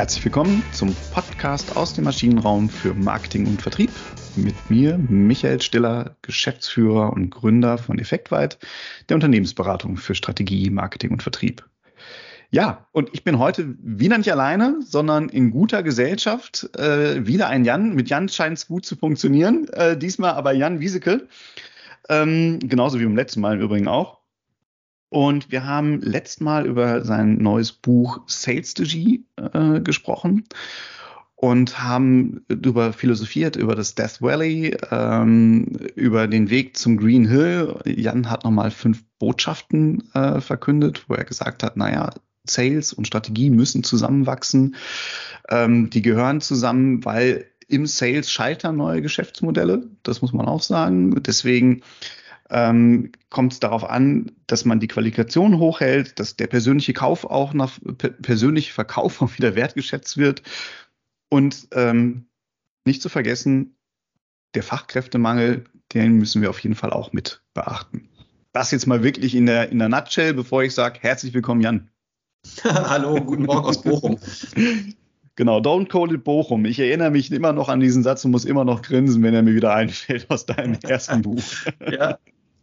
Herzlich willkommen zum Podcast aus dem Maschinenraum für Marketing und Vertrieb. Mit mir, Michael Stiller, Geschäftsführer und Gründer von Effektweit, der Unternehmensberatung für Strategie, Marketing und Vertrieb. Ja, und ich bin heute wieder nicht alleine, sondern in guter Gesellschaft. Äh, wieder ein Jan. Mit Jan scheint es gut zu funktionieren. Äh, diesmal aber Jan Wieseke. Ähm, genauso wie beim letzten Mal im Übrigen auch. Und wir haben letztes Mal über sein neues Buch Sales Strategy äh, gesprochen und haben darüber philosophiert, über das Death Valley, ähm, über den Weg zum Green Hill. Jan hat nochmal fünf Botschaften äh, verkündet, wo er gesagt hat, naja, Sales und Strategie müssen zusammenwachsen. Ähm, die gehören zusammen, weil im Sales scheitern neue Geschäftsmodelle. Das muss man auch sagen. Deswegen ähm, kommt es darauf an, dass man die Qualifikation hochhält, dass der persönliche Kauf auch nach persönliche Verkauf auch wieder wertgeschätzt wird und ähm, nicht zu vergessen, der Fachkräftemangel, den müssen wir auf jeden Fall auch mit beachten. Das jetzt mal wirklich in der, in der Nutshell, bevor ich sage, herzlich willkommen, Jan. Hallo, guten Morgen aus Bochum. Genau, don't call it Bochum. Ich erinnere mich immer noch an diesen Satz und muss immer noch grinsen, wenn er mir wieder einfällt aus deinem ersten Buch. ja,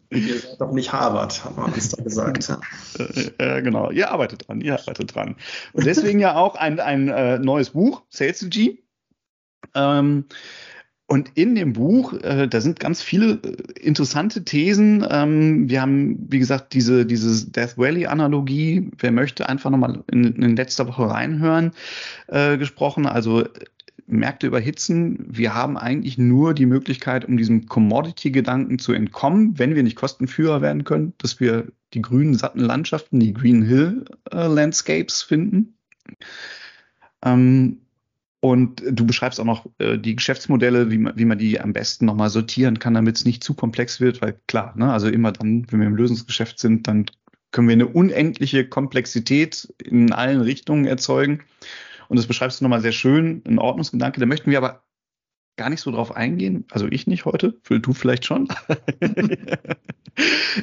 Ihr seid doch nicht Harvard, haben wir uns da gesagt. Ja. Äh, genau, ihr arbeitet dran, ihr arbeitet dran. Und deswegen ja auch ein, ein äh, neues Buch, Sales ähm, und in dem Buch, äh, da sind ganz viele äh, interessante Thesen. Ähm, wir haben, wie gesagt, diese, diese Death Valley-Analogie, wer möchte, einfach nochmal in, in letzter Woche reinhören, äh, gesprochen. Also Märkte überhitzen. Wir haben eigentlich nur die Möglichkeit, um diesem Commodity-Gedanken zu entkommen, wenn wir nicht Kostenführer werden können, dass wir die grünen, satten Landschaften, die Green Hill äh, Landscapes finden. Ähm, und du beschreibst auch noch äh, die Geschäftsmodelle, wie man, wie man die am besten nochmal sortieren kann, damit es nicht zu komplex wird, weil klar, ne, also immer dann, wenn wir im Lösungsgeschäft sind, dann können wir eine unendliche Komplexität in allen Richtungen erzeugen. Und das beschreibst du nochmal sehr schön, ein Ordnungsgedanke. Da möchten wir aber gar nicht so drauf eingehen. Also ich nicht heute, du vielleicht schon.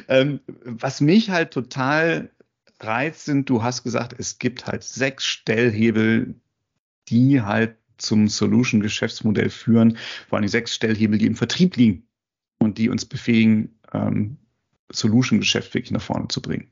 ähm, was mich halt total reizt, sind, du hast gesagt, es gibt halt sechs Stellhebel, die halt zum Solution-Geschäftsmodell führen. Vor allem sechs Stellhebel, die im Vertrieb liegen und die uns befähigen, ähm, Solution-Geschäft wirklich nach vorne zu bringen.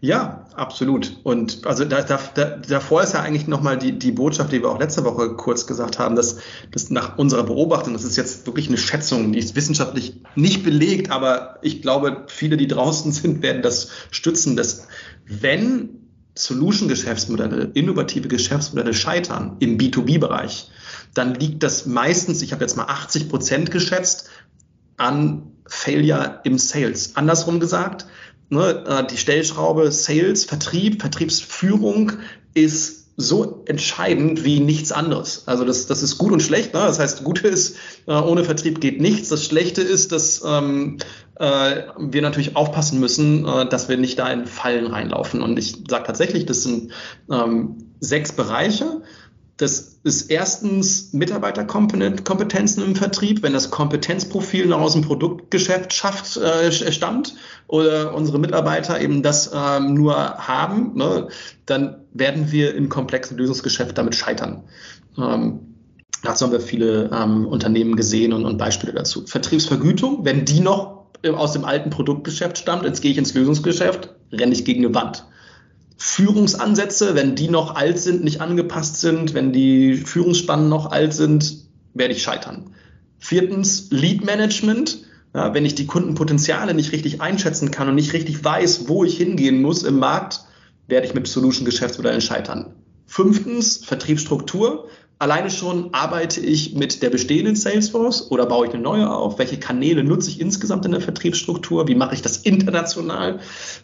Ja, absolut. Und also da, da, da, davor ist ja eigentlich nochmal die, die Botschaft, die wir auch letzte Woche kurz gesagt haben, dass, dass nach unserer Beobachtung, das ist jetzt wirklich eine Schätzung, die ist wissenschaftlich nicht belegt, aber ich glaube, viele, die draußen sind, werden das stützen, dass wenn Solution-Geschäftsmodelle, innovative Geschäftsmodelle scheitern im B2B-Bereich, dann liegt das meistens, ich habe jetzt mal 80 Prozent geschätzt, an Failure im Sales. Andersrum gesagt, ne, äh, die Stellschraube Sales, Vertrieb, Vertriebsführung ist so entscheidend wie nichts anderes. Also das, das ist gut und schlecht. Ne? Das heißt, Gute ist, äh, ohne Vertrieb geht nichts. Das Schlechte ist, dass ähm, äh, wir natürlich aufpassen müssen, äh, dass wir nicht da in Fallen reinlaufen. Und ich sage tatsächlich, das sind ähm, sechs Bereiche. Das ist erstens Mitarbeiterkompetenzen im Vertrieb, wenn das Kompetenzprofil noch aus dem Produktgeschäft schafft, äh, stammt oder unsere Mitarbeiter eben das ähm, nur haben, ne, dann werden wir im komplexen Lösungsgeschäft damit scheitern. Ähm, dazu haben wir viele ähm, Unternehmen gesehen und, und Beispiele dazu. Vertriebsvergütung, wenn die noch aus dem alten Produktgeschäft stammt, jetzt gehe ich ins Lösungsgeschäft, renne ich gegen eine Wand. Führungsansätze, wenn die noch alt sind, nicht angepasst sind, wenn die Führungsspannen noch alt sind, werde ich scheitern. Viertens, Lead Management. Ja, wenn ich die Kundenpotenziale nicht richtig einschätzen kann und nicht richtig weiß, wo ich hingehen muss im Markt, werde ich mit Solution-Geschäftsmodellen scheitern. Fünftens, Vertriebsstruktur. Alleine schon arbeite ich mit der bestehenden Salesforce oder baue ich eine neue auf? Welche Kanäle nutze ich insgesamt in der Vertriebsstruktur? Wie mache ich das international?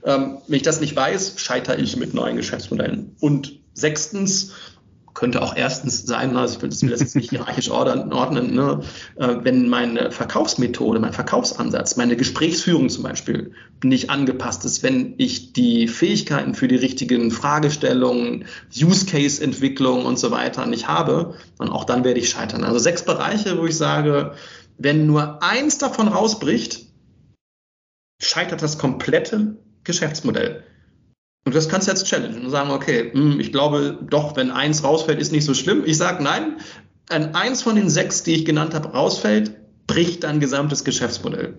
Ähm, wenn ich das nicht weiß, scheitere ich mit neuen Geschäftsmodellen. Und sechstens, könnte auch erstens sein, also ich will das, will das jetzt nicht hierarchisch ordnen, ne? äh, wenn meine Verkaufsmethode, mein Verkaufsansatz, meine Gesprächsführung zum Beispiel nicht angepasst ist, wenn ich die Fähigkeiten für die richtigen Fragestellungen, Use Case Entwicklung und so weiter nicht habe, dann auch dann werde ich scheitern. Also sechs Bereiche, wo ich sage, wenn nur eins davon rausbricht, scheitert das komplette Geschäftsmodell. Und das kannst du jetzt challengen und sagen, okay, hm, ich glaube doch, wenn eins rausfällt, ist nicht so schlimm. Ich sage nein, wenn eins von den sechs, die ich genannt habe, rausfällt, bricht dein gesamtes Geschäftsmodell.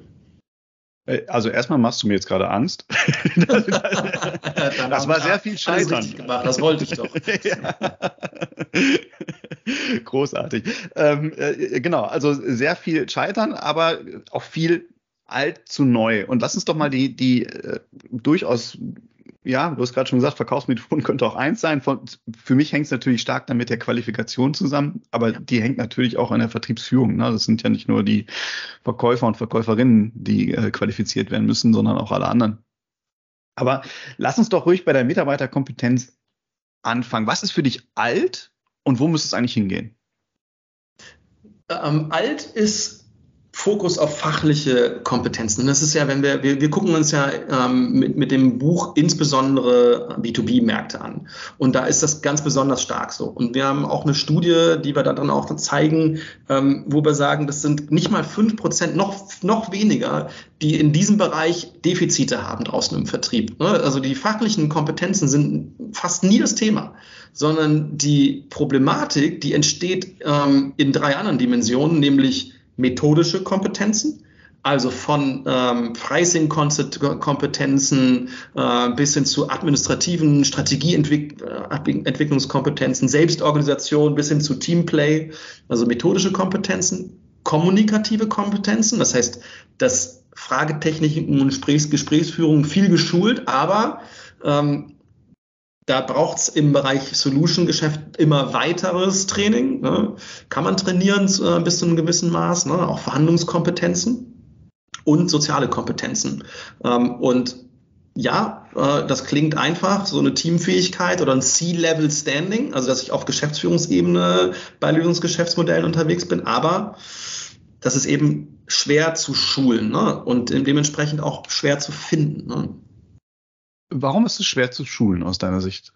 Äh, also erstmal machst du mir jetzt gerade Angst. das war sehr viel Scheitern. Gemacht, das wollte ich doch. Großartig. Ähm, äh, genau, also sehr viel Scheitern, aber auch viel alt zu neu. Und lass uns doch mal die, die äh, durchaus ja, du hast gerade schon gesagt, Verkaufsmethoden könnte auch eins sein. Von, für mich hängt es natürlich stark dann mit der Qualifikation zusammen, aber die hängt natürlich auch an der Vertriebsführung. Ne? Das sind ja nicht nur die Verkäufer und Verkäuferinnen, die äh, qualifiziert werden müssen, sondern auch alle anderen. Aber lass uns doch ruhig bei der Mitarbeiterkompetenz anfangen. Was ist für dich alt und wo müsste es eigentlich hingehen? Ähm, alt ist Fokus auf fachliche Kompetenzen. Das ist ja, wenn wir, wir, wir gucken uns ja ähm, mit, mit dem Buch insbesondere B2B-Märkte an. Und da ist das ganz besonders stark so. Und wir haben auch eine Studie, die wir da dann auch zeigen, ähm, wo wir sagen, das sind nicht mal fünf Prozent, noch, noch weniger, die in diesem Bereich Defizite haben draußen im Vertrieb. Ne? Also die fachlichen Kompetenzen sind fast nie das Thema, sondern die Problematik, die entsteht ähm, in drei anderen Dimensionen, nämlich methodische Kompetenzen, also von ähm, Pricing-Kompetenzen äh, bis hin zu administrativen Strategieentwicklungskompetenzen, Selbstorganisation bis hin zu Teamplay, also methodische Kompetenzen, kommunikative Kompetenzen, das heißt, dass Fragetechniken und Gesprächs Gesprächsführung viel geschult, aber ähm, da braucht es im Bereich Solution-Geschäft immer weiteres Training. Ne? Kann man trainieren äh, bis zu einem gewissen Maß, ne? auch Verhandlungskompetenzen und soziale Kompetenzen. Ähm, und ja, äh, das klingt einfach, so eine Teamfähigkeit oder ein C-Level-Standing, also dass ich auf Geschäftsführungsebene bei Lösungsgeschäftsmodellen unterwegs bin, aber das ist eben schwer zu schulen ne? und dementsprechend auch schwer zu finden. Ne? Warum ist es schwer zu schulen aus deiner Sicht?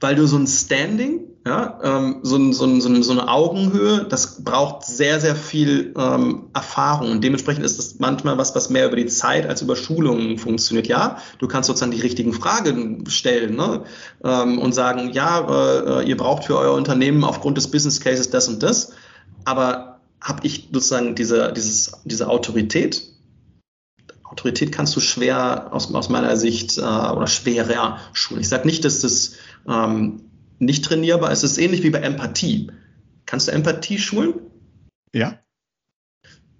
Weil du so ein Standing, ja, ähm, so, ein, so, so, eine Augenhöhe, das braucht sehr, sehr viel ähm, Erfahrung. Und dementsprechend ist das manchmal was, was mehr über die Zeit als über Schulungen funktioniert. Ja, du kannst sozusagen die richtigen Fragen stellen ne? ähm, und sagen, ja, äh, ihr braucht für euer Unternehmen aufgrund des Business Cases das und das. Aber habe ich sozusagen diese, dieses, diese Autorität, Autorität kannst du schwer aus, aus meiner Sicht äh, oder schwerer schulen. Ich sage nicht, dass das ähm, nicht trainierbar ist. Es ist ähnlich wie bei Empathie. Kannst du Empathie schulen? Ja.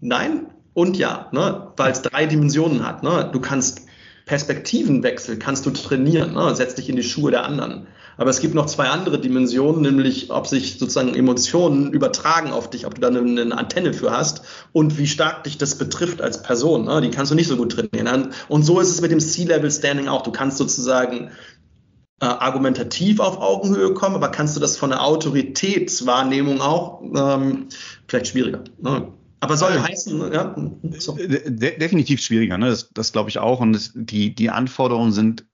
Nein und ja, ne? weil es drei Dimensionen hat. Ne? Du kannst Perspektivenwechsel kannst du trainieren, ne? setz dich in die Schuhe der anderen. Aber es gibt noch zwei andere Dimensionen, nämlich ob sich sozusagen Emotionen übertragen auf dich, ob du da eine, Antenne für hast und wie stark dich das betrifft als Person. Ne? Die kannst du nicht so gut trainieren. Und so ist es mit dem C-Level-Standing auch. Du kannst sozusagen äh, argumentativ auf Augenhöhe kommen, aber kannst du das von der Autoritätswahrnehmung auch ähm, vielleicht schwieriger. Ne? Aber soll ja. heißen, ja. So. De definitiv schwieriger, ne? Das, das glaube ich auch. Und das, die, die Anforderungen sind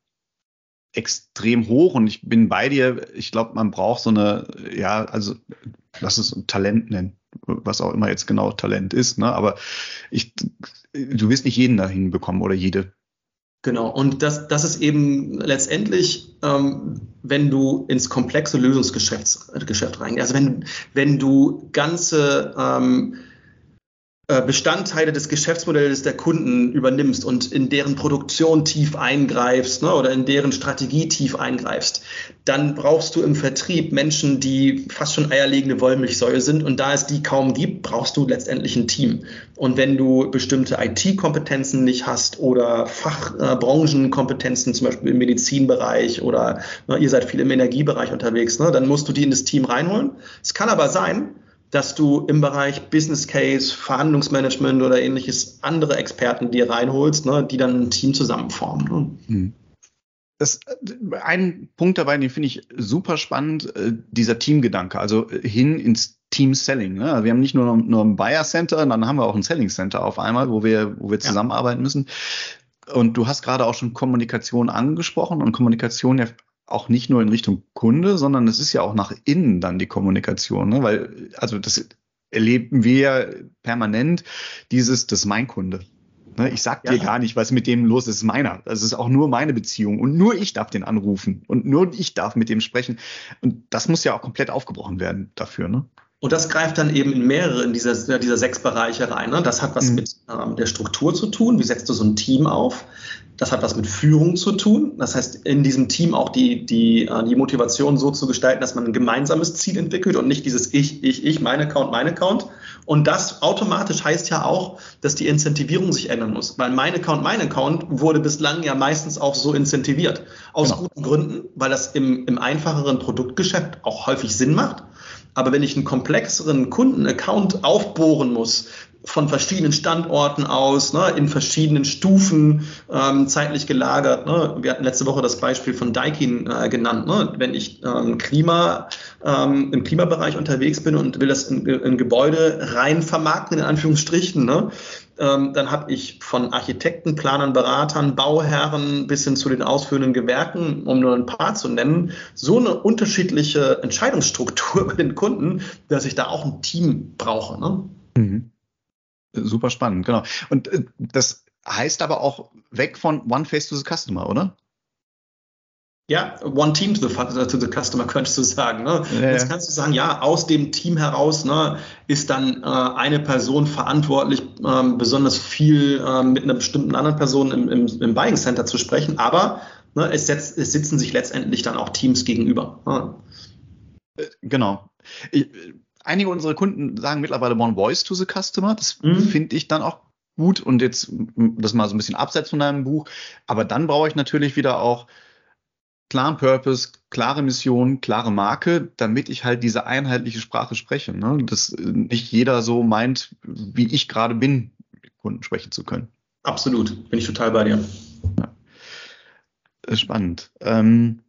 extrem hoch und ich bin bei dir. Ich glaube, man braucht so eine, ja, also lass es Talent nennen, was auch immer jetzt genau Talent ist, ne? Aber ich, du wirst nicht jeden dahin bekommen oder jede. Genau, und das, das ist eben letztendlich, ähm, wenn du ins komplexe Lösungsgeschäft Geschäft reingehst, also wenn, wenn du ganze ähm, äh, Bestandteile des Geschäftsmodells der Kunden übernimmst und in deren Produktion tief eingreifst ne, oder in deren Strategie tief eingreifst, dann brauchst du im Vertrieb Menschen, die fast schon eierlegende Wollmilchsäue sind und da es die kaum gibt, brauchst du letztendlich ein Team. Und wenn du bestimmte IT-Kompetenzen nicht hast oder Fachbranchenkompetenzen, äh, zum Beispiel im Medizinbereich oder ne, ihr seid viel im Energiebereich unterwegs, ne, dann musst du die in das Team reinholen. Es kann aber sein, dass du im Bereich Business Case, Verhandlungsmanagement oder ähnliches andere Experten dir reinholst, ne, die dann ein Team zusammenformen. Ne? Hm. Das, ein Punkt dabei, den finde ich super spannend, äh, dieser Teamgedanke, also hin ins Team Selling. Ne? Wir haben nicht nur, nur ein Buyer Center, dann haben wir auch ein Selling Center auf einmal, wo wir, wo wir zusammenarbeiten ja. müssen. Und du hast gerade auch schon Kommunikation angesprochen und Kommunikation ja auch nicht nur in Richtung Kunde, sondern es ist ja auch nach innen dann die Kommunikation, ne? weil, also das erleben wir permanent, dieses, das ist mein Kunde. Ne? Ich sag dir ja. gar nicht, was mit dem los ist. Meiner. Das ist auch nur meine Beziehung. Und nur ich darf den anrufen. Und nur ich darf mit dem sprechen. Und das muss ja auch komplett aufgebrochen werden dafür. Ne? Und das greift dann eben in mehrere in dieser, dieser sechs Bereiche rein. Ne? Das hat was mhm. mit ähm, der Struktur zu tun. Wie setzt du so ein Team auf? Das hat was mit Führung zu tun. Das heißt, in diesem Team auch die, die, äh, die Motivation so zu gestalten, dass man ein gemeinsames Ziel entwickelt und nicht dieses Ich, ich, ich, mein Account, mein Account. Und das automatisch heißt ja auch, dass die Incentivierung sich ändern muss. Weil mein Account, mein Account wurde bislang ja meistens auch so incentiviert. Aus genau. guten Gründen, weil das im, im einfacheren Produktgeschäft auch häufig Sinn macht. Aber wenn ich einen komplexeren Kundenaccount aufbohren muss, von verschiedenen Standorten aus, ne, in verschiedenen Stufen ähm, zeitlich gelagert. Ne. Wir hatten letzte Woche das Beispiel von Daikin äh, genannt. Ne. Wenn ich ähm, Klima, ähm, im Klimabereich unterwegs bin und will das in, in Gebäude rein vermarkten, in Anführungsstrichen, ne, ähm, dann habe ich von Architekten, Planern, Beratern, Bauherren bis hin zu den ausführenden Gewerken, um nur ein paar zu nennen, so eine unterschiedliche Entscheidungsstruktur bei den Kunden, dass ich da auch ein Team brauche. Ne? Mhm. Super spannend, genau. Und äh, das heißt aber auch weg von One Face to the Customer, oder? Ja, One Team to the, to the Customer könntest du sagen. Ne? Ja, Jetzt kannst du sagen, ja, aus dem Team heraus ne, ist dann äh, eine Person verantwortlich, ähm, besonders viel äh, mit einer bestimmten anderen Person im, im, im Buying Center zu sprechen, aber ne, es, setzt, es sitzen sich letztendlich dann auch Teams gegenüber. Ne? Genau. Ich, einige unserer Kunden sagen mittlerweile One Voice to the Customer. Das mhm. finde ich dann auch gut und jetzt das mal so ein bisschen abseits von deinem Buch. Aber dann brauche ich natürlich wieder auch klaren Purpose, klare Mission, klare Marke, damit ich halt diese einheitliche Sprache spreche. Ne? Dass nicht jeder so meint, wie ich gerade bin, Kunden sprechen zu können. Absolut, bin ich total bei dir. Ja. Spannend. Ähm,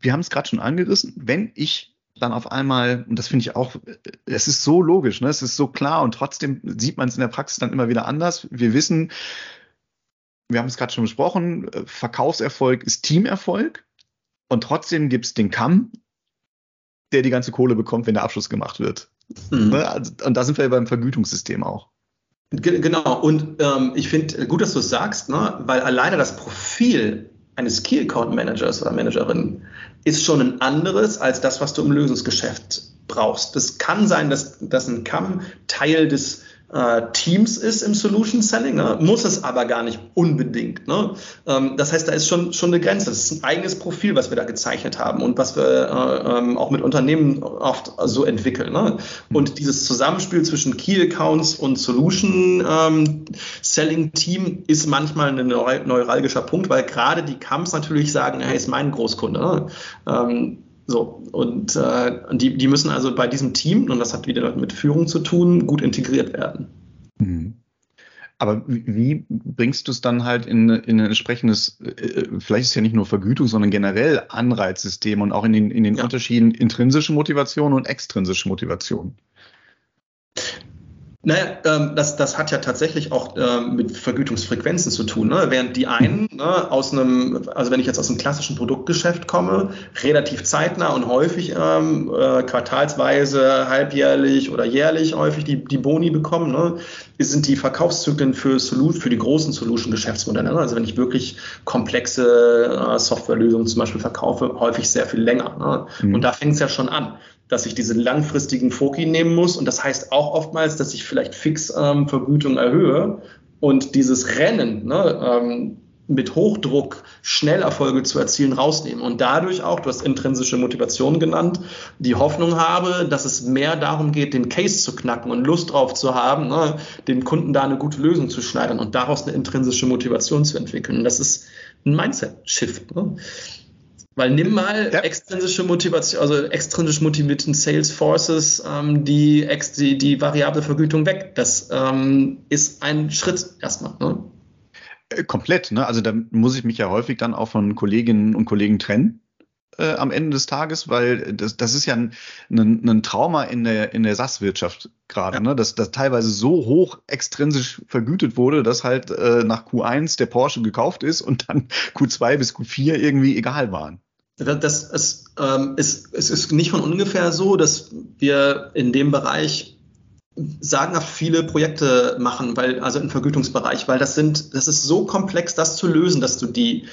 wir haben es gerade schon angerissen. Wenn ich dann auf einmal, und das finde ich auch, es ist so logisch, ne? es ist so klar und trotzdem sieht man es in der Praxis dann immer wieder anders. Wir wissen, wir haben es gerade schon besprochen, Verkaufserfolg ist Teamerfolg und trotzdem gibt es den Kamm, der die ganze Kohle bekommt, wenn der Abschluss gemacht wird. Mhm. Ne? Also, und da sind wir beim Vergütungssystem auch. Genau, und ähm, ich finde gut, dass du es sagst, ne? weil alleine das Profil eines Key Account Managers oder Managerin ist schon ein anderes als das, was du im Lösungsgeschäft brauchst. Es kann sein, dass, dass ein CAM Teil des äh, Teams ist im Solution Selling, ne? muss es aber gar nicht unbedingt. Ne? Ähm, das heißt, da ist schon, schon eine Grenze. Das ist ein eigenes Profil, was wir da gezeichnet haben und was wir äh, ähm, auch mit Unternehmen oft so entwickeln. Ne? Und dieses Zusammenspiel zwischen Key Accounts und Solution ähm, Selling Team ist manchmal ein neuralgischer Punkt, weil gerade die Camps natürlich sagen, hey, ist mein Großkunde. Ne? So, und äh, die, die müssen also bei diesem Team, und das hat wieder mit Führung zu tun, gut integriert werden. Mhm. Aber wie bringst du es dann halt in, in ein entsprechendes, äh, vielleicht ist es ja nicht nur Vergütung, sondern generell Anreizsystem und auch in den, in den ja. Unterschieden intrinsische Motivation und extrinsische Motivation? Naja, ähm, das, das hat ja tatsächlich auch ähm, mit Vergütungsfrequenzen zu tun. Ne? Während die einen ne, aus einem, also wenn ich jetzt aus einem klassischen Produktgeschäft komme, relativ zeitnah und häufig ähm, äh, quartalsweise, halbjährlich oder jährlich häufig die, die Boni bekommen, ne, sind die Verkaufszyklen für, Solu für die großen Solution-Geschäftsmodelle. Ne? Also wenn ich wirklich komplexe äh, Softwarelösungen zum Beispiel verkaufe, häufig sehr viel länger. Ne? Mhm. Und da fängt es ja schon an dass ich diesen langfristigen Foki nehmen muss. Und das heißt auch oftmals, dass ich vielleicht fix ähm, erhöhe und dieses Rennen ne, ähm, mit Hochdruck Schnellerfolge zu erzielen rausnehmen und dadurch auch, du hast intrinsische Motivation genannt, die Hoffnung habe, dass es mehr darum geht, den Case zu knacken und Lust drauf zu haben, ne, dem Kunden da eine gute Lösung zu schneidern und daraus eine intrinsische Motivation zu entwickeln. Und das ist ein Mindset-Shift. Ne? Weil nimm mal ja. extrinsische Motivation, also extrinsisch motivierten Sales Forces, ähm, die, die, die variable Vergütung weg. Das ähm, ist ein Schritt erstmal. Ne? Äh, komplett, ne? Also da muss ich mich ja häufig dann auch von Kolleginnen und Kollegen trennen äh, am Ende des Tages, weil das, das ist ja ein, ein, ein Trauma in der, in der SaaS-Wirtschaft gerade, ja. ne? dass das teilweise so hoch extrinsisch vergütet wurde, dass halt äh, nach Q1 der Porsche gekauft ist und dann Q2 bis Q4 irgendwie egal waren. Das ist, ähm, ist, es ist nicht von ungefähr so, dass wir in dem Bereich sagenhaft viele Projekte machen, weil, also im Vergütungsbereich, weil das sind, das ist so komplex, das zu lösen, dass du die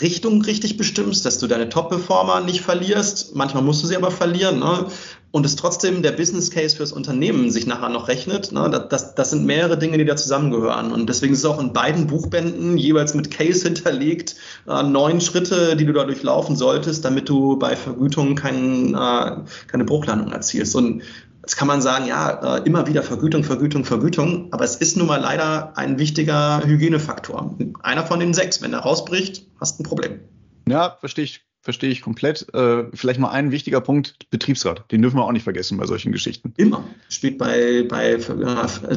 Richtung richtig bestimmst, dass du deine Top-Performer nicht verlierst. Manchmal musst du sie aber verlieren, ne? Und es trotzdem der Business Case fürs Unternehmen sich nachher noch rechnet. Ne? Das, das sind mehrere Dinge, die da zusammengehören. Und deswegen ist es auch in beiden Buchbänden jeweils mit Case hinterlegt, äh, neun Schritte, die du da durchlaufen solltest, damit du bei Vergütung kein, äh, keine Bruchlandung erzielst. Und Jetzt kann man sagen, ja, äh, immer wieder Vergütung, Vergütung, Vergütung, aber es ist nun mal leider ein wichtiger Hygienefaktor. Einer von den sechs. Wenn er rausbricht, hast du ein Problem. Ja, verstehe ich verstehe ich komplett. Äh, vielleicht mal ein wichtiger Punkt, Betriebsrat. Den dürfen wir auch nicht vergessen bei solchen Geschichten. Immer. Spielt bei, bei, äh,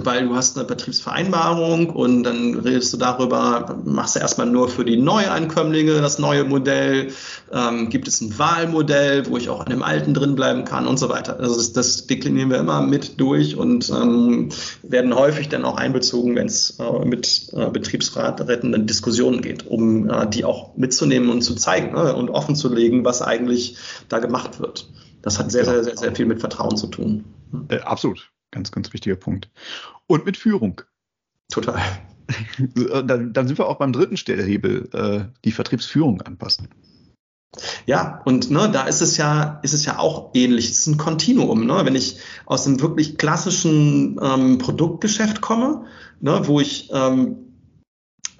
weil du hast eine Betriebsvereinbarung und dann redest du darüber, machst du erstmal nur für die Neueinkömmlinge das neue Modell, ähm, gibt es ein Wahlmodell, wo ich auch an dem alten drin bleiben kann und so weiter. Also das, das deklinieren wir immer mit durch und ähm, werden häufig dann auch einbezogen, wenn es äh, mit äh, Betriebsratretten Diskussionen geht, um äh, die auch mitzunehmen und zu zeigen ne, und offen zu legen, was eigentlich da gemacht wird. Das hat sehr, sehr, sehr, sehr viel mit Vertrauen zu tun. Äh, absolut. Ganz, ganz wichtiger Punkt. Und mit Führung. Total. dann, dann sind wir auch beim dritten Stellhebel, äh, die Vertriebsführung anpassen. Ja, und ne, da ist es ja, ist es ja auch ähnlich. Es ist ein Kontinuum. Ne? Wenn ich aus einem wirklich klassischen ähm, Produktgeschäft komme, ne, wo ich ähm,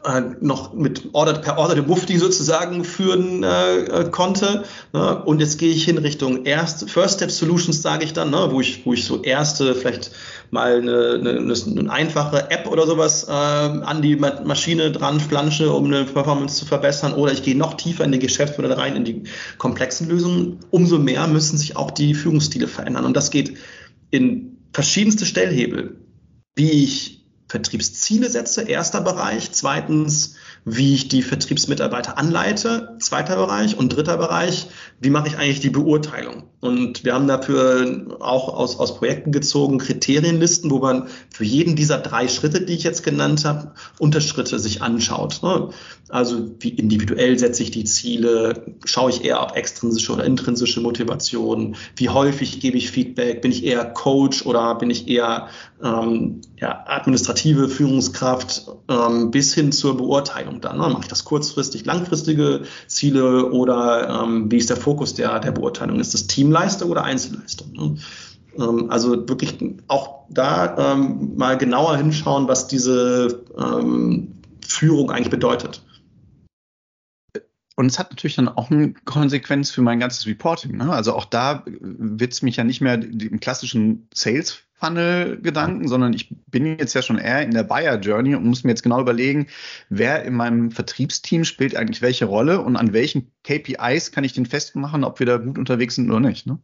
äh, noch mit Order, per Order de Mufti sozusagen führen äh, äh, konnte. Ne? Und jetzt gehe ich hin Richtung erst, First Step Solutions, sage ich dann, ne? wo, ich, wo ich so erste, vielleicht mal eine, eine, eine einfache App oder sowas äh, an die Maschine dran flansche, um eine Performance zu verbessern. Oder ich gehe noch tiefer in die Geschäftsmodelle rein, in die komplexen Lösungen. Umso mehr müssen sich auch die Führungsstile verändern. Und das geht in verschiedenste Stellhebel. Wie ich Vertriebsziele setze, erster Bereich. Zweitens, wie ich die Vertriebsmitarbeiter anleite, zweiter Bereich. Und dritter Bereich, wie mache ich eigentlich die Beurteilung? Und wir haben dafür auch aus, aus Projekten gezogen Kriterienlisten, wo man für jeden dieser drei Schritte, die ich jetzt genannt habe, Unterschritte sich anschaut. Ne? Also wie individuell setze ich die Ziele? Schaue ich eher auf extrinsische oder intrinsische Motivation? Wie häufig gebe ich Feedback? Bin ich eher Coach oder bin ich eher ähm, ja, administrative Führungskraft ähm, bis hin zur Beurteilung dann? Ne? Mache ich das kurzfristig, langfristige Ziele oder ähm, wie ist der Fokus der, der Beurteilung? Ist das Team Teamleistung oder Einzelleistung. Ne? Ähm, also wirklich auch da ähm, mal genauer hinschauen, was diese ähm, Führung eigentlich bedeutet. Und es hat natürlich dann auch eine Konsequenz für mein ganzes Reporting. Ne? Also auch da wird es mich ja nicht mehr im klassischen Sales Funnel-Gedanken, sondern ich bin jetzt ja schon eher in der Buyer-Journey und muss mir jetzt genau überlegen, wer in meinem Vertriebsteam spielt eigentlich welche Rolle und an welchen KPIs kann ich den festmachen, ob wir da gut unterwegs sind oder nicht. Ne?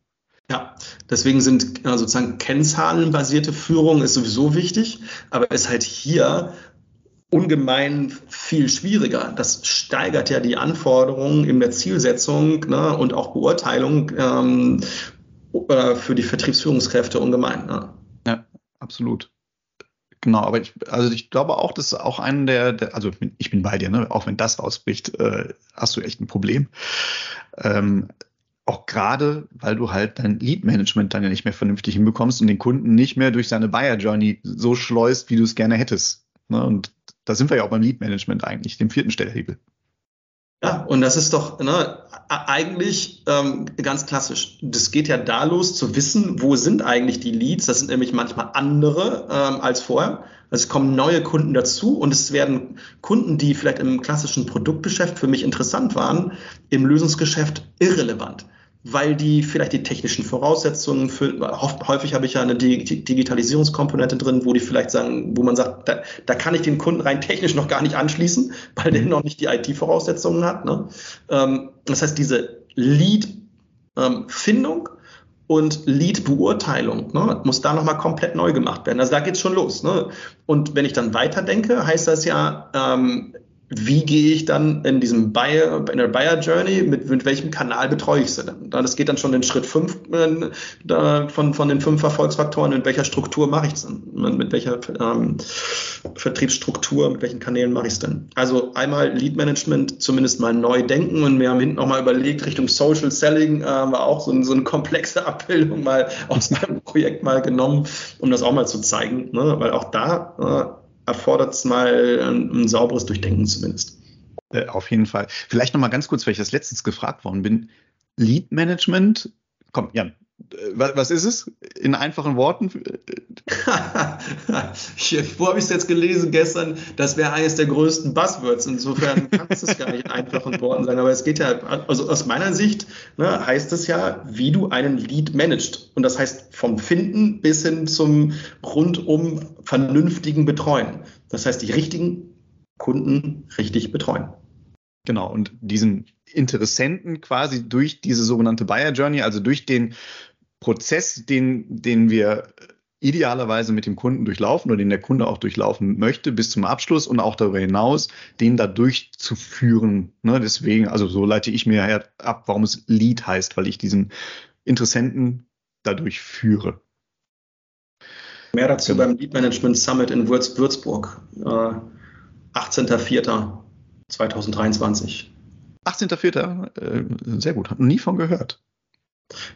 Ja, deswegen sind äh, sozusagen kennzahlenbasierte Führung ist sowieso wichtig, aber ist halt hier ungemein viel schwieriger. Das steigert ja die Anforderungen in der Zielsetzung ne, und auch Beurteilung ähm, äh, für die Vertriebsführungskräfte ungemein. Ne? absolut. Genau, aber ich, also ich glaube auch, dass auch einen der, der also ich bin bei dir, ne? auch wenn das rausbricht, äh, hast du echt ein Problem. Ähm, auch gerade, weil du halt dein Lead-Management dann ja nicht mehr vernünftig hinbekommst und den Kunden nicht mehr durch seine Buyer-Journey so schleust, wie du es gerne hättest. Ne? Und da sind wir ja auch beim Lead-Management eigentlich, dem vierten Stellhebel. Ja, und das ist doch ne, eigentlich ähm, ganz klassisch. Das geht ja da los, zu wissen, wo sind eigentlich die Leads. Das sind nämlich manchmal andere ähm, als vorher. Es kommen neue Kunden dazu und es werden Kunden, die vielleicht im klassischen Produktgeschäft für mich interessant waren, im Lösungsgeschäft irrelevant weil die vielleicht die technischen Voraussetzungen für, häufig habe ich ja eine Digitalisierungskomponente drin, wo die vielleicht sagen, wo man sagt, da, da kann ich den Kunden rein technisch noch gar nicht anschließen, weil der noch nicht die IT-Voraussetzungen hat. Ne? Ähm, das heißt, diese Lead-Findung ähm, und Lead-Beurteilung ne, muss da nochmal komplett neu gemacht werden. Also da geht's schon los. Ne? Und wenn ich dann weiterdenke, heißt das ja, ähm, wie gehe ich dann in diesem Buyer, in der Buyer Journey, mit, mit welchem Kanal betreue ich sie dann? Das geht dann schon in Schritt fünf von, von den fünf Erfolgsfaktoren, in welcher Struktur mache ich es denn? Mit welcher, ähm, Vertriebsstruktur, mit welchen Kanälen mache ich es denn? Also einmal Lead Management zumindest mal neu denken und wir haben hinten nochmal überlegt, Richtung Social Selling äh, war auch so, so, eine komplexe Abbildung mal aus meinem Projekt mal genommen, um das auch mal zu zeigen, ne? weil auch da äh, erfordert es mal ein, ein sauberes Durchdenken zumindest. Äh, auf jeden Fall. Vielleicht nochmal ganz kurz, weil ich das letztens gefragt worden bin. Lead Management, komm, Jan, was ist es? In einfachen Worten? Wo habe ich es jetzt gelesen gestern? Das wäre eines der größten Buzzwords. Insofern kannst du es gar nicht in einfachen Worten sagen. Aber es geht ja, also aus meiner Sicht ne, heißt es ja, wie du einen Lead managst. Und das heißt vom Finden bis hin zum rundum vernünftigen Betreuen. Das heißt, die richtigen Kunden richtig betreuen. Genau, und diesen Interessenten quasi durch diese sogenannte Buyer Journey, also durch den Prozess, den, den wir idealerweise mit dem Kunden durchlaufen oder den der Kunde auch durchlaufen möchte bis zum Abschluss und auch darüber hinaus, den da durchzuführen. Ne, deswegen, also so leite ich mir ab, warum es Lead heißt, weil ich diesen Interessenten dadurch führe. Mehr dazu beim Lead Management Summit in Würzburg, äh, 18.04.2023. 18.04. Äh, sehr gut, habe nie von gehört.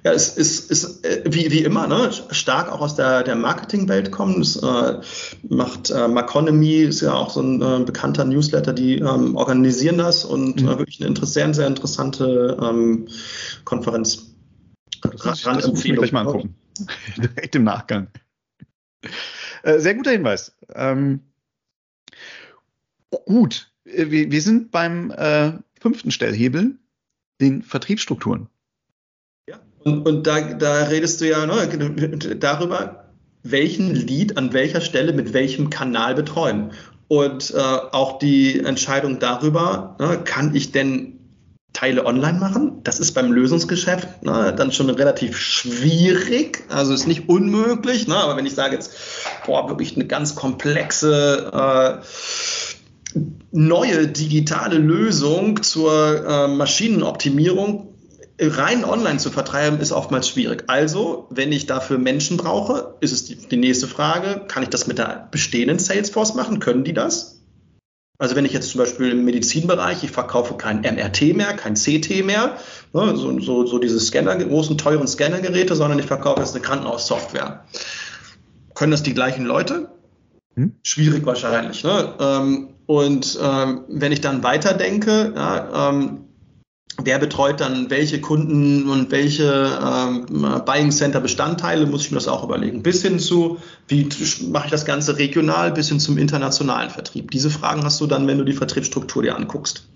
Ja, es ist, ist äh, wie, wie immer, ne, stark auch aus der, der Marketingwelt kommen. Das äh, macht äh, Maconomy, ist ja auch so ein äh, bekannter Newsletter, die ähm, organisieren das und mhm. äh, wirklich eine sehr, sehr interessante ähm, Konferenz. Das, das muss ich mir gleich mal angucken. Direkt im Nachgang. Äh, sehr guter Hinweis. Ähm, gut, wir, wir sind beim fünften Stellhebel, den Vertriebsstrukturen. Und, da, da redest du ja ne, darüber, welchen Lead an welcher Stelle mit welchem Kanal betreuen. Und äh, auch die Entscheidung darüber, ne, kann ich denn Teile online machen? Das ist beim Lösungsgeschäft ne, dann schon relativ schwierig. Also ist nicht unmöglich, ne, aber wenn ich sage jetzt, boah, wirklich eine ganz komplexe äh, neue digitale Lösung zur äh, Maschinenoptimierung, rein online zu vertreiben, ist oftmals schwierig. Also, wenn ich dafür Menschen brauche, ist es die, die, nächste Frage, kann ich das mit der bestehenden Salesforce machen? Können die das? Also wenn ich jetzt zum Beispiel im Medizinbereich, ich verkaufe kein MRT mehr, kein CT mehr, ne, so, so, so diese Scanner, großen, teuren Scannergeräte, sondern ich verkaufe jetzt eine Krankenhaussoftware. Können das die gleichen Leute? Hm? Schwierig wahrscheinlich. Ne? Ähm, und ähm, wenn ich dann weiterdenke, ja, ähm, wer betreut dann welche Kunden und welche ähm, Buying Center Bestandteile, muss ich mir das auch überlegen. Bis hin zu, wie mache ich das Ganze regional, bis hin zum internationalen Vertrieb. Diese Fragen hast du dann, wenn du die Vertriebsstruktur dir anguckst.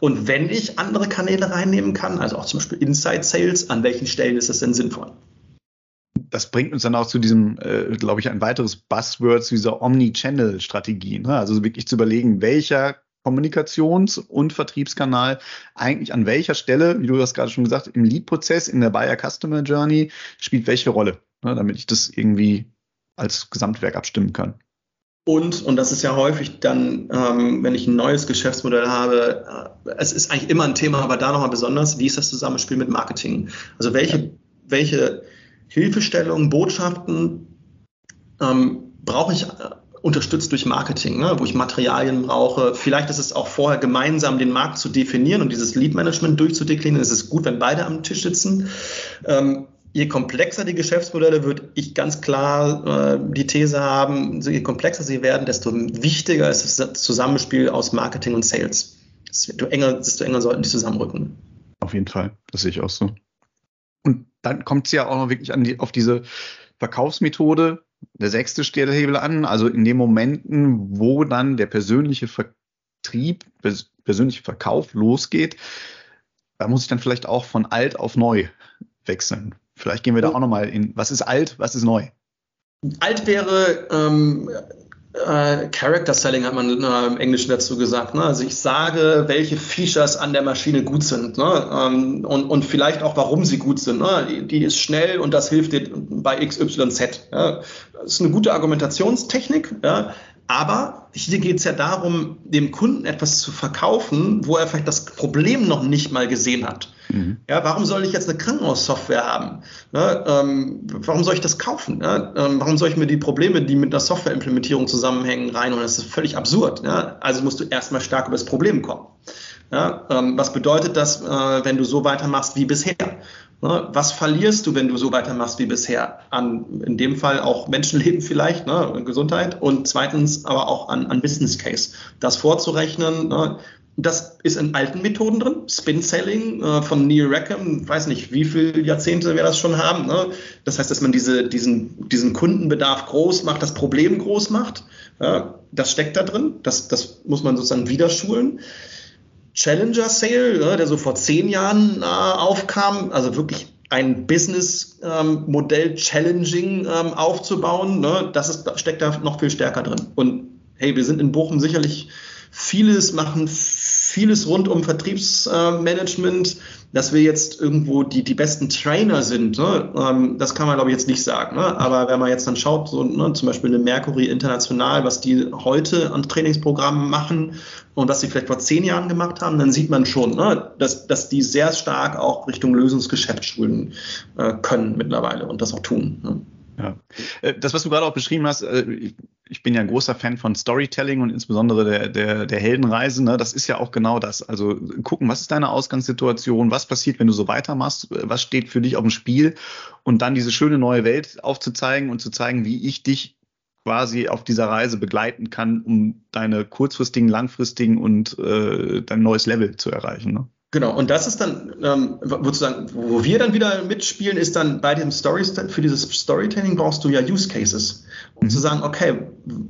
Und wenn ich andere Kanäle reinnehmen kann, also auch zum Beispiel Inside Sales, an welchen Stellen ist das denn sinnvoll? das bringt uns dann auch zu diesem, äh, glaube ich, ein weiteres Buzzword zu dieser Omni-Channel-Strategie. Ne? Also wirklich zu überlegen, welcher Kommunikations- und Vertriebskanal eigentlich an welcher Stelle, wie du das gerade schon gesagt, im Lead-Prozess, in der Buyer Customer Journey spielt welche Rolle, ne, damit ich das irgendwie als Gesamtwerk abstimmen kann. Und, und das ist ja häufig dann, ähm, wenn ich ein neues Geschäftsmodell habe, äh, es ist eigentlich immer ein Thema, aber da nochmal besonders, wie ist das Zusammenspiel mit Marketing? Also welche, ja. welche Hilfestellungen, Botschaften ähm, brauche ich unterstützt durch Marketing, ne, wo ich Materialien brauche. Vielleicht ist es auch vorher gemeinsam den Markt zu definieren und dieses Lead-Management durchzudeklinieren. Es ist gut, wenn beide am Tisch sitzen. Ähm, je komplexer die Geschäftsmodelle, würde ich ganz klar äh, die These haben, je komplexer sie werden, desto wichtiger ist das Zusammenspiel aus Marketing und Sales. Desto enger, desto enger sollten die zusammenrücken. Auf jeden Fall, das sehe ich auch so. Und dann kommt es ja auch noch wirklich an die, auf diese Verkaufsmethode, der sechste Stellhebel an, also in den Momenten, wo dann der persönliche Vertrieb, persönliche Verkauf losgeht, da muss ich dann vielleicht auch von alt auf neu wechseln. Vielleicht gehen wir da auch nochmal in, was ist alt, was ist neu? Alt wäre ähm, äh, Character Selling hat man äh, im Englischen dazu gesagt. Ne? Also ich sage, welche Features an der Maschine gut sind ne? ähm, und, und vielleicht auch, warum sie gut sind. Ne? Die, ist schnell und das hilft dir bei XYZ. Ja? Das ist eine gute Argumentationstechnik. Ja? Aber hier geht es ja darum, dem Kunden etwas zu verkaufen, wo er vielleicht das Problem noch nicht mal gesehen hat. Mhm. Ja, warum soll ich jetzt eine Krankenhaussoftware haben? Ja, ähm, warum soll ich das kaufen? Ja, ähm, warum soll ich mir die Probleme, die mit einer Softwareimplementierung zusammenhängen, reinholen? Das ist völlig absurd. Ja? Also musst du erstmal stark über das Problem kommen. Ja, ähm, was bedeutet das, äh, wenn du so weitermachst wie bisher? Ne? Was verlierst du, wenn du so weitermachst wie bisher? An, in dem Fall auch Menschenleben vielleicht, ne? Gesundheit und zweitens aber auch an, an Business Case. Das vorzurechnen, ne? das ist in alten Methoden drin. Spin Selling äh, von Neil Rackham, weiß nicht, wie viele Jahrzehnte wir das schon haben. Ne? Das heißt, dass man diese, diesen, diesen Kundenbedarf groß macht, das Problem groß macht. Ja? Das steckt da drin. Das, das muss man sozusagen wieder schulen. Challenger Sale, ne, der so vor zehn Jahren äh, aufkam, also wirklich ein Business-Modell ähm, challenging ähm, aufzubauen, ne, das ist, steckt da noch viel stärker drin. Und hey, wir sind in Bochum sicherlich vieles machen, vieles rund um Vertriebsmanagement, dass wir jetzt irgendwo die, die besten Trainer sind, ne? ähm, das kann man glaube ich jetzt nicht sagen. Ne? Aber wenn man jetzt dann schaut, so ne, zum Beispiel eine Mercury International, was die heute an Trainingsprogrammen machen und was sie vielleicht vor zehn Jahren gemacht haben, dann sieht man schon, ne, dass, dass die sehr stark auch Richtung Lösungsgeschäft schulen äh, können mittlerweile und das auch tun. Ne? Ja. Äh, das, was du gerade auch beschrieben hast, äh, ich bin ja ein großer Fan von Storytelling und insbesondere der, der, der Heldenreise. Ne? Das ist ja auch genau das. Also gucken, was ist deine Ausgangssituation, was passiert, wenn du so weitermachst, was steht für dich auf dem Spiel und dann diese schöne neue Welt aufzuzeigen und zu zeigen, wie ich dich quasi auf dieser Reise begleiten kann, um deine kurzfristigen, langfristigen und äh, dein neues Level zu erreichen. Ne? Genau, und das ist dann, ähm, sozusagen, wo wir dann wieder mitspielen, ist dann bei dem Story, für dieses Storytelling brauchst du ja Use Cases, um mhm. zu sagen, okay,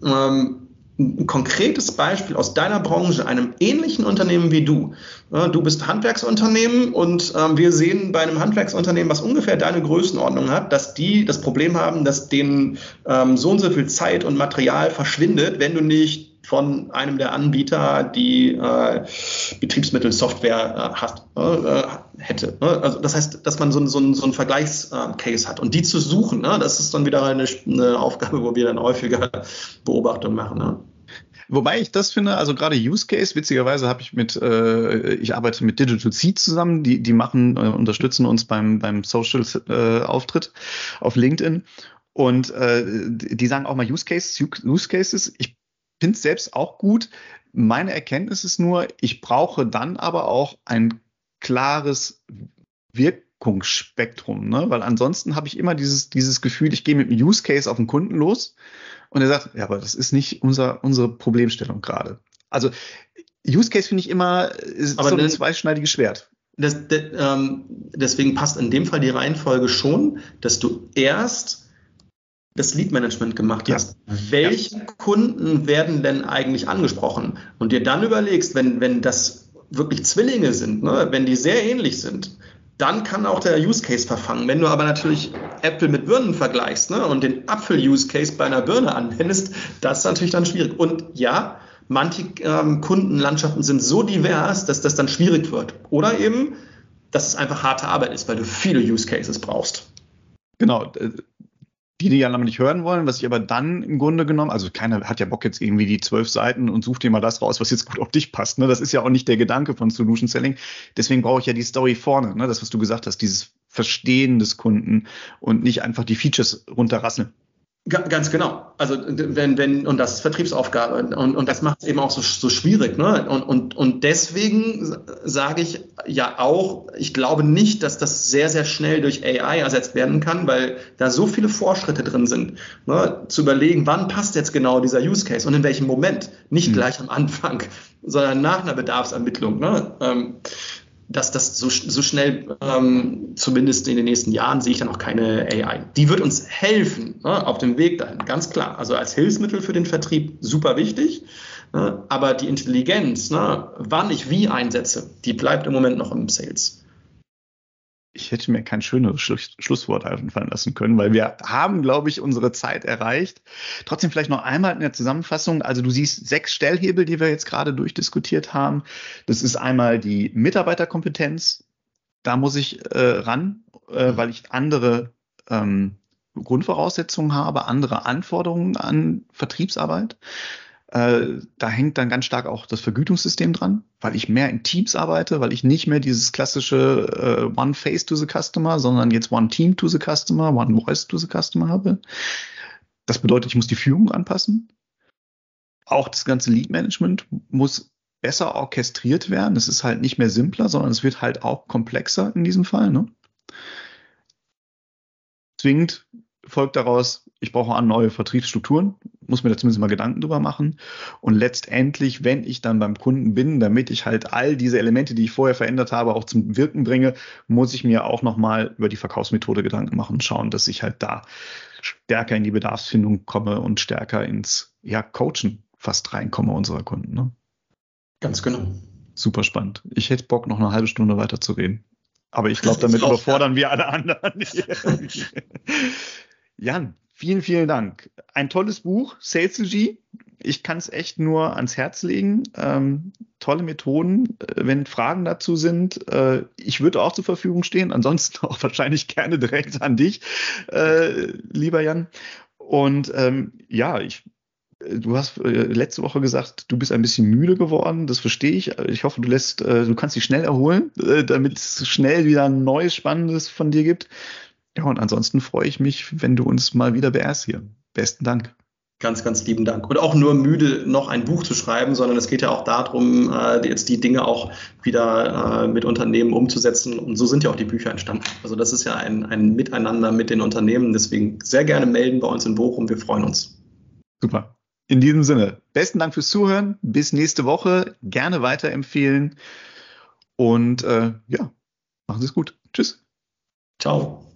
ähm, ein konkretes Beispiel aus deiner Branche, einem ähnlichen Unternehmen wie du. Du bist Handwerksunternehmen und ähm, wir sehen bei einem Handwerksunternehmen, was ungefähr deine Größenordnung hat, dass die das Problem haben, dass denen ähm, so und so viel Zeit und Material verschwindet, wenn du nicht von einem der Anbieter die äh, Betriebsmittelsoftware äh, hat, äh, hätte. Ne? Also das heißt, dass man so, so, so einen Vergleichscase hat und die zu suchen, ne? das ist dann wieder eine, eine, Aufgabe, wo wir dann häufiger Beobachtungen machen. Ne? Wobei ich das finde, also gerade Use Case, witzigerweise habe ich mit, äh, ich arbeite mit Digital Seed zusammen, die, die machen, äh, unterstützen uns beim, beim Social äh, Auftritt auf LinkedIn. Und äh, die sagen auch mal Use Cases, Use Cases. Ich finde es selbst auch gut. Meine Erkenntnis ist nur, ich brauche dann aber auch ein klares Wirkungsspektrum, ne? weil ansonsten habe ich immer dieses, dieses Gefühl, ich gehe mit einem Use Case auf den Kunden los und er sagt, ja, aber das ist nicht unser, unsere Problemstellung gerade. Also Use Case finde ich immer ist aber so ein zweischneidiges Schwert. Das, das, ähm, deswegen passt in dem Fall die Reihenfolge schon, dass du erst das Lead-Management gemacht hast. Ja. Welche ja. Kunden werden denn eigentlich angesprochen? Und dir dann überlegst, wenn, wenn das wirklich Zwillinge sind, ne, wenn die sehr ähnlich sind, dann kann auch der Use Case verfangen. Wenn du aber natürlich Äpfel mit Birnen vergleichst ne, und den Apfel-Use Case bei einer Birne anwendest, das ist natürlich dann schwierig. Und ja, manche ähm, Kundenlandschaften sind so divers, dass das dann schwierig wird. Oder eben, dass es einfach harte Arbeit ist, weil du viele Use Cases brauchst. Genau, die die ja nicht hören wollen, was ich aber dann im Grunde genommen, also keiner hat ja Bock jetzt irgendwie die zwölf Seiten und sucht dir mal das raus, was jetzt gut auf dich passt. Ne? Das ist ja auch nicht der Gedanke von Solution Selling. Deswegen brauche ich ja die Story vorne, ne? das, was du gesagt hast, dieses Verstehen des Kunden und nicht einfach die Features runterrasseln. Ganz genau. Also wenn, wenn, und das ist Vertriebsaufgabe und, und das macht es eben auch so, so schwierig. Ne? Und, und, und deswegen sage ich ja auch, ich glaube nicht, dass das sehr, sehr schnell durch AI ersetzt werden kann, weil da so viele Fortschritte drin sind. Ne? Zu überlegen, wann passt jetzt genau dieser Use Case und in welchem Moment. Nicht mhm. gleich am Anfang, sondern nach einer Bedarfsermittlung. Ne? Ähm, dass das so, so schnell, ähm, zumindest in den nächsten Jahren, sehe ich dann auch keine AI. Die wird uns helfen ne, auf dem Weg dahin, ganz klar. Also als Hilfsmittel für den Vertrieb super wichtig. Ne, aber die Intelligenz, ne, wann ich wie einsetze, die bleibt im Moment noch im Sales ich hätte mir kein schöneres Schluss, Schlusswort einfallen lassen können, weil wir haben, glaube ich, unsere Zeit erreicht. Trotzdem vielleicht noch einmal in der Zusammenfassung. Also du siehst sechs Stellhebel, die wir jetzt gerade durchdiskutiert haben. Das ist einmal die Mitarbeiterkompetenz. Da muss ich äh, ran, äh, weil ich andere ähm, Grundvoraussetzungen habe, andere Anforderungen an Vertriebsarbeit. Äh, da hängt dann ganz stark auch das Vergütungssystem dran, weil ich mehr in Teams arbeite, weil ich nicht mehr dieses klassische äh, One Face to the Customer, sondern jetzt One Team to the Customer, One Voice to the Customer habe. Das bedeutet, ich muss die Führung anpassen. Auch das ganze Lead Management muss besser orchestriert werden. Es ist halt nicht mehr simpler, sondern es wird halt auch komplexer in diesem Fall. Ne? Zwingend folgt daraus, ich brauche an neue Vertriebsstrukturen, muss mir da zumindest mal Gedanken drüber machen. Und letztendlich, wenn ich dann beim Kunden bin, damit ich halt all diese Elemente, die ich vorher verändert habe, auch zum Wirken bringe, muss ich mir auch nochmal über die Verkaufsmethode Gedanken machen und schauen, dass ich halt da stärker in die Bedarfsfindung komme und stärker ins ja, Coachen fast reinkomme unserer Kunden. Ne? Ganz genau. Super spannend. Ich hätte Bock, noch eine halbe Stunde weiter zu reden. Aber ich glaube, damit überfordern wir alle anderen. Jan, vielen, vielen Dank. Ein tolles Buch, Saleslogy. Ich kann es echt nur ans Herz legen. Ähm, tolle Methoden. Äh, wenn Fragen dazu sind, äh, ich würde auch zur Verfügung stehen. Ansonsten auch wahrscheinlich gerne direkt an dich, äh, lieber Jan. Und ähm, ja, ich Du hast äh, letzte Woche gesagt, du bist ein bisschen müde geworden. Das verstehe ich. Ich hoffe, du lässt, äh, du kannst dich schnell erholen, äh, damit es schnell wieder ein neues Spannendes von dir gibt. Ja, und ansonsten freue ich mich, wenn du uns mal wieder beehrst hier. Besten Dank. Ganz, ganz lieben Dank. Und auch nur müde, noch ein Buch zu schreiben, sondern es geht ja auch darum, jetzt die Dinge auch wieder mit Unternehmen umzusetzen. Und so sind ja auch die Bücher entstanden. Also das ist ja ein, ein Miteinander mit den Unternehmen. Deswegen sehr gerne melden bei uns in Bochum. Wir freuen uns. Super. In diesem Sinne, besten Dank fürs Zuhören. Bis nächste Woche. Gerne weiterempfehlen. Und äh, ja, machen Sie es gut. Tschüss. Ciao.